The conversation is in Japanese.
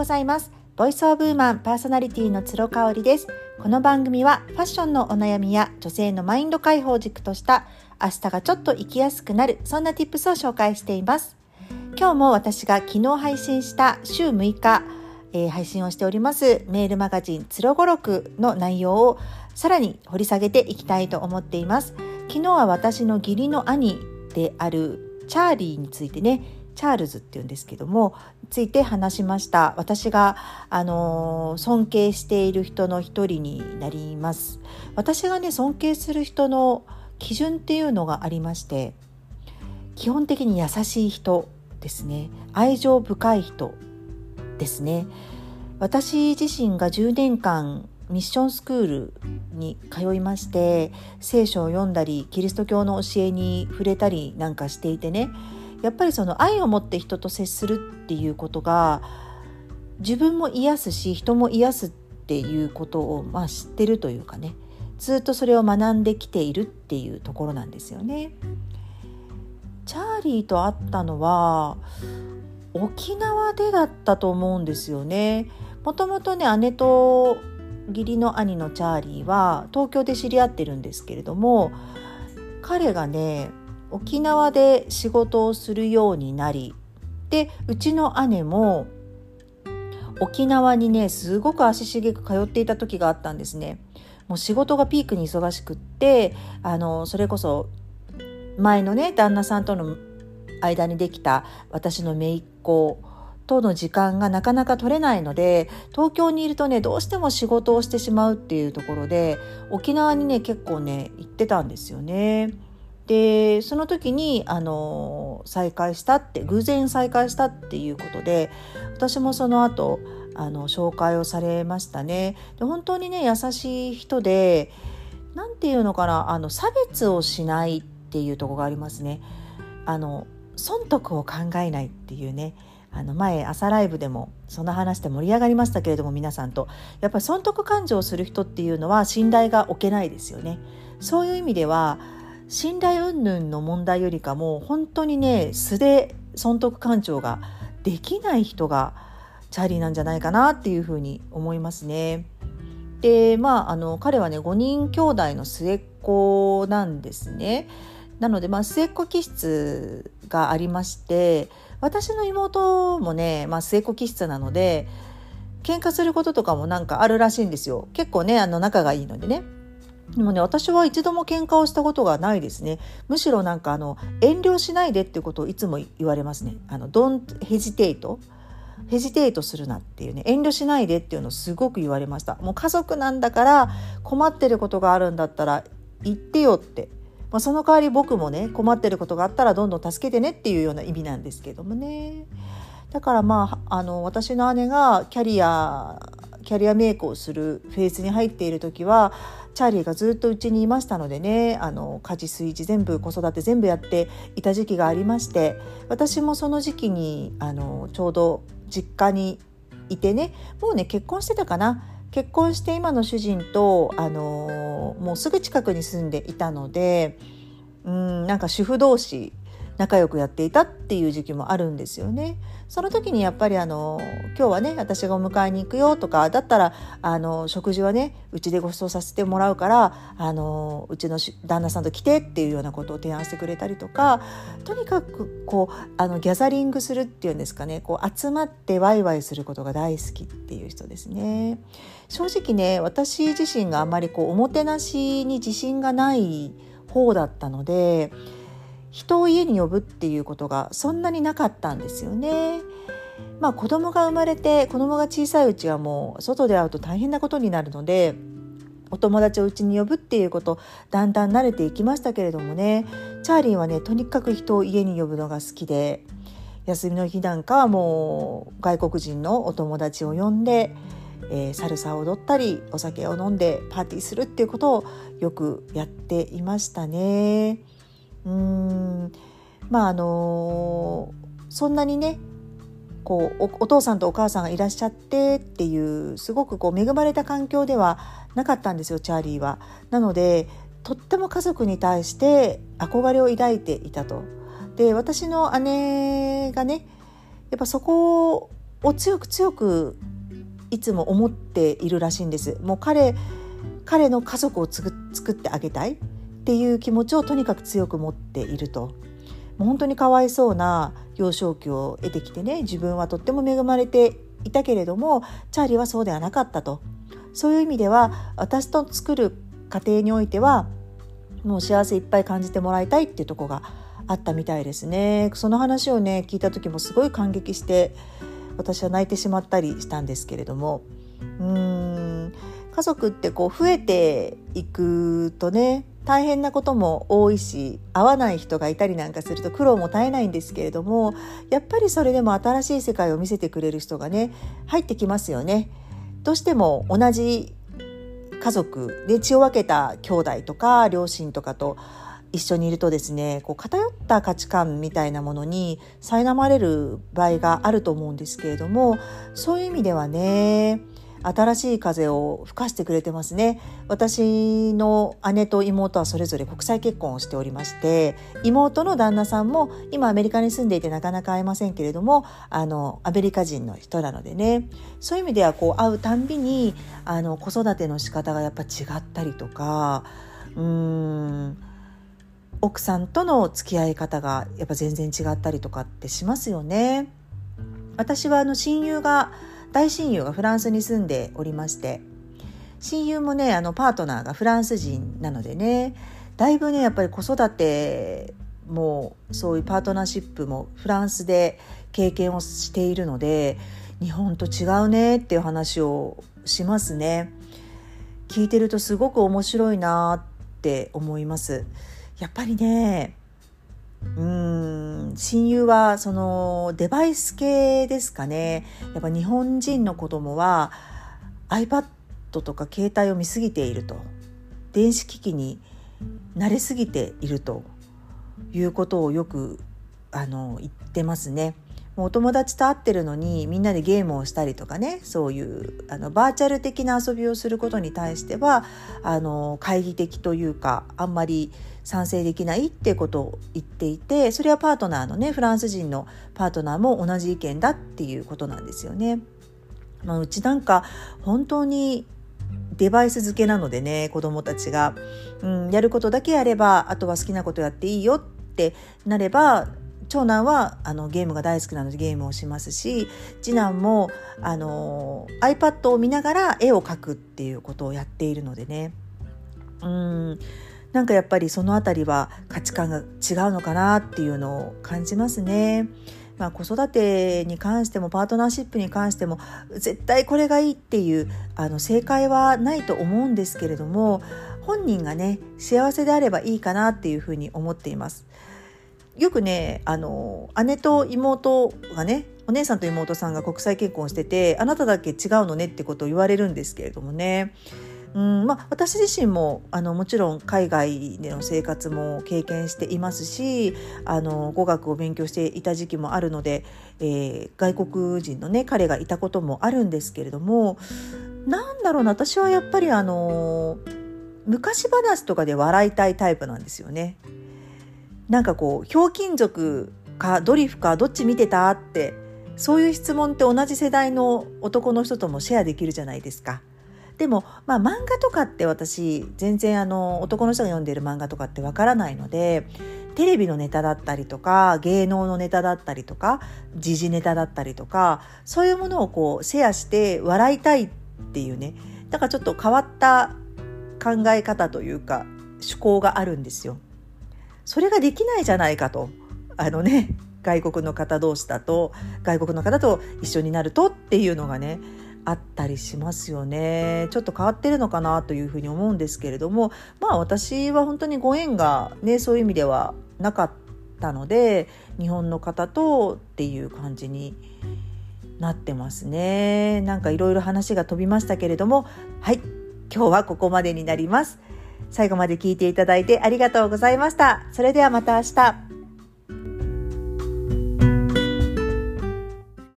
ございます。ボイスオブウーマンパーソナリティの鶴香織です。この番組はファッションのお悩みや女性のマインド解放軸とした明日がちょっと生きやすくなるそんな tips を紹介しています。今日も私が昨日配信した週6日、えー、配信をしておりますメールマガジンつろごろくの内容をさらに掘り下げていきたいと思っています。昨日は私の義理の兄であるチャーリーについてねチャールズっていうんですけどもついて話しました。私があの尊敬している人の一人になります。私がね尊敬する人の基準っていうのがありまして基本的に優しい人ですね。愛情深い人ですね。私自身が10年間ミッションスクールに通いまして聖書を読んだりキリスト教の教えに触れたりなんかしていてねやっぱりその愛を持って人と接するっていうことが自分も癒すし人も癒すっていうことをまあ知ってるというかねずっとそれを学んできているっていうところなんですよね。チャーリーと会ったのは沖縄でだったと思うんですよね。もともとね姉と義理の兄のチャーリーは東京で知り合ってるんですけれども彼がね沖縄で仕事をするようになりでうちの姉も沖縄にねすごく足しげく通っていた時があったんですね。もう仕事がピークに忙しくってあのそれこそ前のね旦那さんとの間にできた私の姪っ子との時間がなかなか取れないので東京にいるとねどうしても仕事をしてしまうっていうところで沖縄にね結構ね行ってたんですよね。でその時にあの再会したって偶然再会したっていうことで私もその後あの紹介をされましたね。で本当にね優しい人で何て言うのかなあの差別をしないっていうとこがありますね。あの損得を考えないっていうねあの前朝ライブでもその話で盛り上がりましたけれども皆さんとやっぱり損得感情をする人っていうのは信頼が置けないですよね。そういう意味では信頼云々の問題よりかも本当にね素で損得感情ができない人がチャーリーなんじゃないかなっていうふうに思いますね。でまああの彼はね5人兄弟の末っ子なんですね。なので、まあ、末っ子気質がありまして私の妹もね、まあ、末っ子気質なので喧嘩することとかもなんかあるらしいんですよ結構ねあの仲がいいのでねでもね私は一度も喧嘩をしたことがないですね。むしろなんかあの遠慮しないでっていうことをいつも言われますね。あの don't hesitate ヘジテートするなっていうね。遠慮しないでっていうのをすごく言われました。もう家族なんだから困ってることがあるんだったら言ってよって。まあ、その代わり僕もね困ってることがあったらどんどん助けてねっていうような意味なんですけどもね。だからまああの私の姉がキャリアキャリアメイクをするフェーズに入っている時はチャーリーがずっとうちにいましたのでねあの家事炊事全部子育て全部やっていた時期がありまして私もその時期にあのちょうど実家にいてねもうね結婚してたかな。結婚して今の主人と、あの、もうすぐ近くに住んでいたのでうんなんか主婦同士仲良くやっていたっていう時期もあるんですよね。その時にやっぱりあの今日はね私がお迎えに行くよとかだったらあの食事はねうちでご馳走させてもらうからあのうちの旦那さんと来てっていうようなことを提案してくれたりとかとにかくこうあのギャザリングするっていうんですかねこう集まってワイワイすることが大好きっていう人ですね。正直ね私自身があまりこうおもてなしに自信がない方だったので人を家に呼ぶっていうことがそんなになかったんですよね。まあ子供が生まれて子供が小さいうちはもう外で会うと大変なことになるのでお友達をうちに呼ぶっていうことだんだん慣れていきましたけれどもねチャーリーはねとにかく人を家に呼ぶのが好きで休みの日なんかはもう外国人のお友達を呼んで、えー、サルサを踊ったりお酒を飲んでパーティーするっていうことをよくやっていましたね。うんまああのそんなにねこうお父さんとお母さんがいらっしゃってっていうすごくこう恵まれた環境ではなかったんですよチャーリーは。なのでとっても家族に対して憧れを抱いていたと。で私の姉がねやっぱそこを強く強くいつも思っているらしいんですもう彼彼の家族を作ってあげたいっていう気持ちをとにかく強く持っていると。もう本当にかわいそうな幼少期を得てきてね自分はとっても恵まれていたけれどもチャーリーはそうではなかったと。そういう意味では私と作る家庭においてはもう幸せいっぱい感じてもらいたいっていうとこがあったみたいですね。その話をね聞いた時もすごい感激して私は泣いてしまったりしたんですけれども。うーん。家族ってこう増えていくとね大変なことも多いし会わない人がいたりなんかすると苦労も絶えないんですけれどもやっぱりそれでも新しい世界を見せてくれる人がね入ってきますよね。どうしても同じ家族で血を分けた兄弟とか両親とかと一緒にいるとですねこう偏った価値観みたいなものに苛まれる場合があると思うんですけれどもそういう意味ではね新しい風を吹かしてくれてますね私の姉と妹はそれぞれ国際結婚をしておりまして妹の旦那さんも今アメリカに住んでいてなかなか会えませんけれどもあのアメリカ人の人なのでねそういう意味ではこう会うたんびにあの子育ての仕方がやっぱ違ったりとかうん奥さんとの付き合い方がやっぱ全然違ったりとかってしますよね。私はあの親友が大親友がフランスに住んでおりまして親友もねあのパートナーがフランス人なのでねだいぶねやっぱり子育てもそういうパートナーシップもフランスで経験をしているので日本と違うねっていう話をしますね。聞いてるとすごく面白いなって思います。やっぱりねうん親友はそのデバイス系ですかねやっぱ日本人の子供は iPad とか携帯を見すぎていると電子機器に慣れすぎているということをよくあの言ってますね。もうお友達と会ってるのにみんなでゲームをしたりとかねそういうあのバーチャル的な遊びをすることに対してはあの懐疑的というかあんまり賛成できないってことを言っていてそれはパートナーのねフランス人のパートナーも同じ意見だっていうことなんですよね。まあ、うちなんか本当にデバイス付けなのでね子供たちが、うん、やることだけやればあとは好きなことやっていいよってなれば長男はあのゲームが大好きなのでゲームをしますし次男もあの iPad を見ながら絵を描くっていうことをやっているのでねうんなんかやっぱりその辺りは価値観が違うのかなっていうのを感じますね。まあ、子育てに関してもパートナーシップに関しても絶対これがいいっていうあの正解はないと思うんですけれども本人がね幸せであればいいかなっていうふうに思っています。よくねあの姉と妹がねお姉さんと妹さんが国際結婚しててあなただけ違うのねってことを言われるんですけれどもねうんまあ、私自身もあのもちろん海外での生活も経験していますしあの語学を勉強していた時期もあるので、えー、外国人の、ね、彼がいたこともあるんですけれどもなんだろうな私はやっぱりあの昔話とかで笑いたいタイプなんですよね。なんかこうひょうきん族かドリフかどっち見てたってそういう質問って同じ世代の男の人ともシェアできるじゃないですか。でも、まあ、漫画とかって私全然あの男の人が読んでる漫画とかってわからないのでテレビのネタだったりとか芸能のネタだったりとか時事ネタだったりとかそういうものをこうシェアして笑いたいっていうねだからちょっと変わった考え方というか趣向があるんですよ。それができないじゃないかと。あのね外国の方同士だと外国の方と一緒になるとっていうのがねあったりしますよね。ちょっと変わってるのかなというふうに思うんですけれどもまあ私は本当にご縁がねそういう意味ではなかったので日本の方とっていう感じになってますね。なんかいろいろ話が飛びましたけれどもはい今日はここまでになります。最後まで聞いていただいてありがとうございました。それではまた明日。